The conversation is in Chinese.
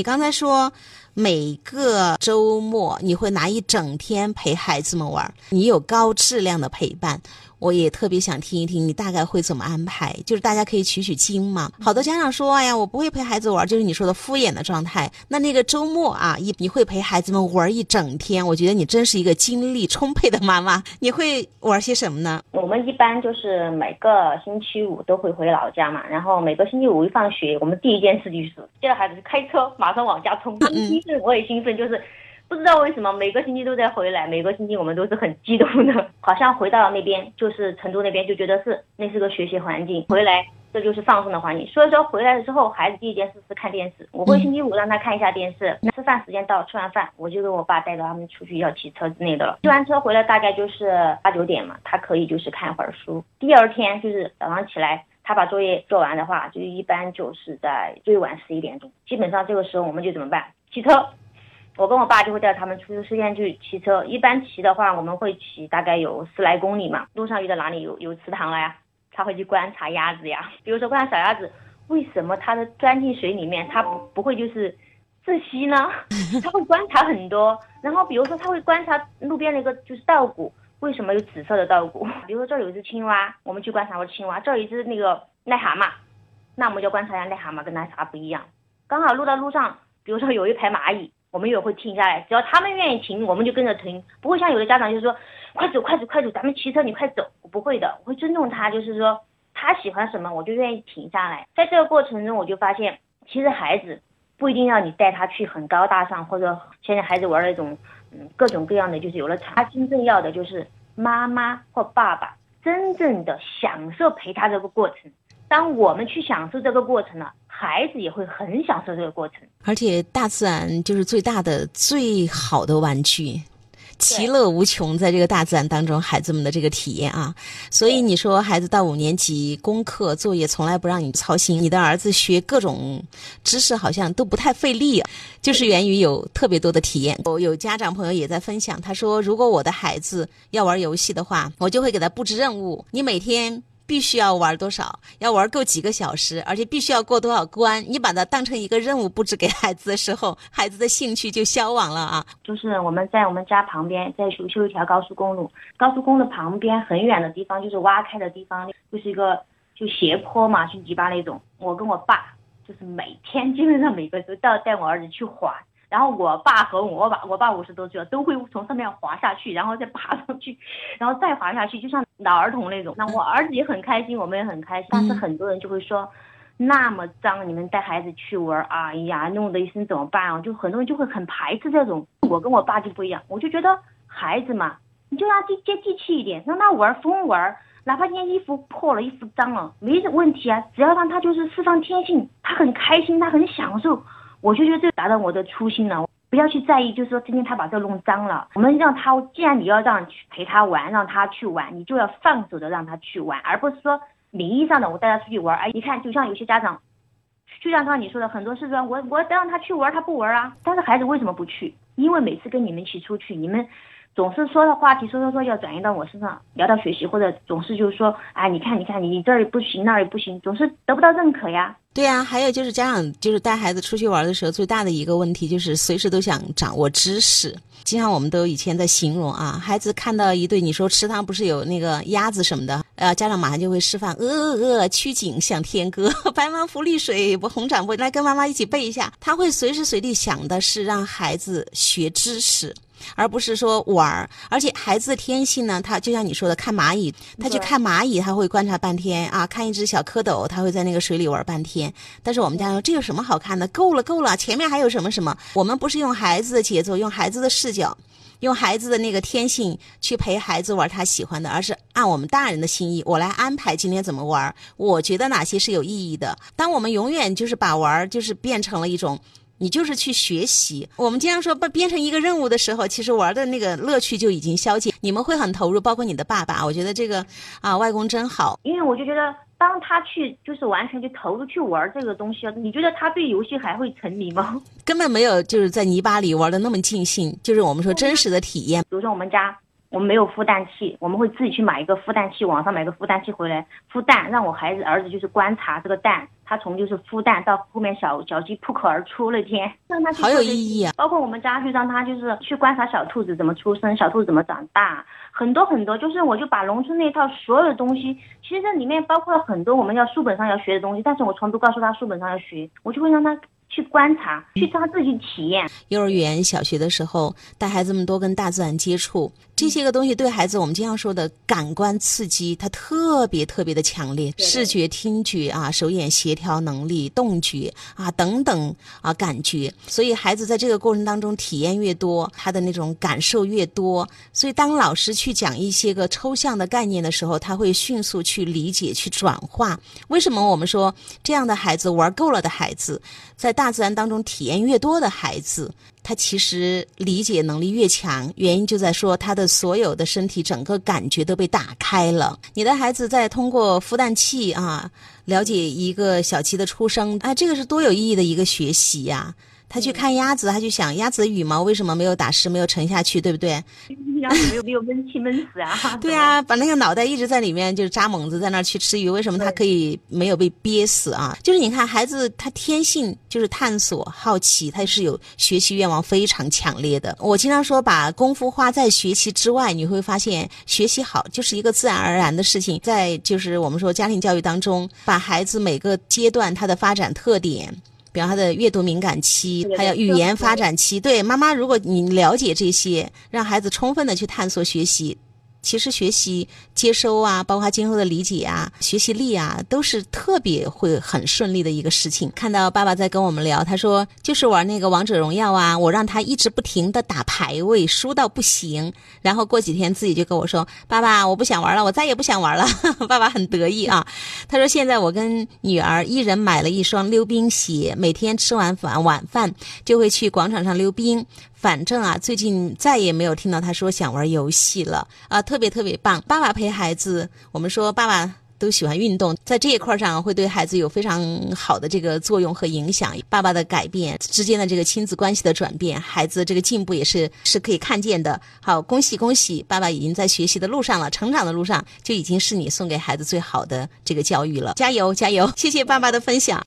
你刚才说每个周末你会拿一整天陪孩子们玩，你有高质量的陪伴。我也特别想听一听你大概会怎么安排，就是大家可以取取经嘛。好多家长说：“哎呀，我不会陪孩子玩，就是你说的敷衍的状态。”那那个周末啊，一你会陪孩子们玩一整天，我觉得你真是一个精力充沛的妈妈。你会玩些什么呢？我们一般就是每个星期五都会回老家嘛，然后每个星期五一放学，我们第一件事就是接着孩子开车马上往家冲，兴奋我也兴奋，就是。不知道为什么每个星期都在回来，每个星期我们都是很激动的，好像回到了那边就是成都那边就觉得是那是个学习环境，回来这就是放松的环境。所以说回来的时候，孩子第一件事是看电视，我会星期五让他看一下电视。吃饭时间到，吃完饭我就跟我爸带着他们出去要骑车之类的了。骑完车回来大概就是八九点嘛，他可以就是看会儿书。第二天就是早上起来，他把作业做完的话，就一般就是在最晚十一点钟，基本上这个时候我们就怎么办？骑车。我跟我爸就会带他们出去实验去骑车，一般骑的话，我们会骑大概有十来公里嘛。路上遇到哪里有有池塘了呀，他会去观察鸭子呀。比如说观察小鸭子，为什么它的钻进水里面，它不不会就是窒息呢？他会观察很多。然后比如说他会观察路边那个就是稻谷，为什么有紫色的稻谷？比如说这儿有一只青蛙，我们去观察过青蛙。这儿有一只那个癞蛤蟆，那我们就观察一下癞蛤蟆跟那啥不一样。刚好路到路上，比如说有一排蚂蚁。我们也会停下来，只要他们愿意停，我们就跟着停，不会像有的家长就是说，快走快走快走，咱们骑车你快走，我不会的，我会尊重他，就是说他喜欢什么，我就愿意停下来。在这个过程中，我就发现，其实孩子不一定要你带他去很高大上，或者现在孩子玩那种，嗯，各种各样的，就是有了他真正要的就是妈妈或爸爸真正的享受陪他这个过程。当我们去享受这个过程了。孩子也会很享受这个过程，而且大自然就是最大的、最好的玩具，其乐无穷。在这个大自然当中，孩子们的这个体验啊，所以你说孩子到五年级，功课作业从来不让你操心，你的儿子学各种知识好像都不太费力，就是源于有特别多的体验。我有家长朋友也在分享，他说如果我的孩子要玩游戏的话，我就会给他布置任务，你每天。必须要玩多少？要玩够几个小时，而且必须要过多少关？你把它当成一个任务布置给孩子的时候，孩子的兴趣就消亡了啊！就是我们在我们家旁边在修修一条高速公路，高速公路旁边很远的地方就是挖开的地方，就是一个就斜坡嘛，去泥巴那种。我跟我爸就是每天基本上每个都要带我儿子去滑。然后我爸和我爸，我爸五十多岁了，都会从上面滑下去，然后再爬上去，然后再滑下去，就像老儿童那种。那我儿子也很开心，我们也很开心。但是很多人就会说，那么脏，你们带孩子去玩，哎呀，弄得一身怎么办啊？就很多人就会很排斥这种。我跟我爸就不一样，我就觉得孩子嘛，你就让他接地气一点，让他玩疯玩，哪怕今天衣服破了，衣服脏了，没问题啊，只要让他就是释放天性，他很开心，他很享受。我就觉得这达到我的初心了，不要去在意，就是说今天他把这弄脏了，我们让他，既然你要让去陪他玩，让他去玩，你就要放手的让他去玩，而不是说名义上的我带他出去玩。哎，你看，就像有些家长，就像刚刚你说的，很多是说我我让他去玩，他不玩啊。但是孩子为什么不去？因为每次跟你们一起出去，你们。总是说的话题，说说说要转移到我身上，聊到学习，或者总是就是说，哎，你看，你看，你这儿不行，那儿也不行，总是得不到认可呀。对呀，还有就是家长就是带孩子出去玩的时候，最大的一个问题就是随时都想掌握知识。经常我们都以前在形容啊，孩子看到一对，你说池塘不是有那个鸭子什么的，呃，家长马上就会示范，鹅鹅鹅，曲颈向天歌，白毛浮绿水，不红掌不来跟妈妈一起背一下。他会随时随地想的是让孩子学知识。而不是说玩儿，而且孩子的天性呢，他就像你说的，看蚂蚁，他去看蚂蚁，他会观察半天啊；看一只小蝌蚪，他会在那个水里玩半天。但是我们家说，这有什么好看的？够了，够了，前面还有什么什么？我们不是用孩子的节奏，用孩子的视角，用孩子的那个天性去陪孩子玩他喜欢的，而是按我们大人的心意，我来安排今天怎么玩。我觉得哪些是有意义的。当我们永远就是把玩就是变成了一种。你就是去学习。我们经常说，把编成一个任务的时候，其实玩的那个乐趣就已经消减。你们会很投入，包括你的爸爸。我觉得这个啊，外公真好。因为我就觉得，当他去就是完全去投入去玩这个东西你觉得他对游戏还会沉迷吗？根本没有，就是在泥巴里玩的那么尽兴。就是我们说真实的体验。比如说我们家我们没有孵蛋器，我们会自己去买一个孵蛋器，网上买个孵蛋器回来孵蛋，让我孩子儿子就是观察这个蛋，他从就是孵蛋到后面小小鸡破壳而出那天，让他去好有意义啊！包括我们家去让他就是去观察小兔子怎么出生，小兔子怎么长大，很多很多，就是我就把农村那套所有的东西，其实这里面包括了很多我们要书本上要学的东西，但是我从不告诉他书本上要学，我就会让他去观察，去他自己体验。幼儿园、小学的时候，带孩子们多跟大自然接触，这些个东西对孩子，我们经常说的感官刺激，它特别特别的强烈，视觉、听觉啊，手眼协调能力、动觉啊等等啊感觉，所以孩子在这个过程当中体验越多，他的那种感受越多，所以当老师去讲一些个抽象的概念的时候，他会迅速去理解、去转化。为什么我们说这样的孩子玩够了的孩子，在大自然当中体验越多的孩子，他其实理解能力越强，原因就在说他的所有的身体整个感觉都被打开了。你的孩子在通过孵蛋器啊，了解一个小鸡的出生，啊，这个是多有意义的一个学习呀、他去看鸭子，他就想鸭子的羽毛为什么没有打湿，没有沉下去，对不对？鸭子没有没有闷气闷死啊！对啊，把那个脑袋一直在里面，就是扎猛子在那儿去吃鱼，为什么他可以没有被憋死啊？就是你看孩子他天性就是探索、好奇，他是有学习愿望非常强烈的。我经常说，把功夫花在学习之外，你会发现学习好就是一个自然而然的事情。在就是我们说家庭教育当中，把孩子每个阶段他的发展特点。比方他的阅读敏感期还有语言发展期，对。妈妈，如果你了解这些，让孩子充分的去探索学习，其实学习接收啊，包括今后的理解啊、学习力啊，都是特别会很顺利的一个事情。看到爸爸在跟我们聊，他说就是玩那个王者荣耀啊，我让他一直不停的打排位，输到不行，然后过几天自己就跟我说：“爸爸，我不想玩了，我再也不想玩了。”爸爸很得意啊。他说现在我跟女儿一人买了一双溜冰鞋，每天吃完饭晚饭就会去广场上溜冰。反正啊，最近再也没有听到他说想玩游戏了啊，特别特别棒。爸爸陪孩子，我们说爸爸都喜欢运动，在这一块上会对孩子有非常好的这个作用和影响。爸爸的改变之间的这个亲子关系的转变，孩子这个进步也是是可以看见的。好，恭喜恭喜，爸爸已经在学习的路上了，成长的路上就已经是你送给孩子最好的这个教育了。加油加油！谢谢爸爸的分享。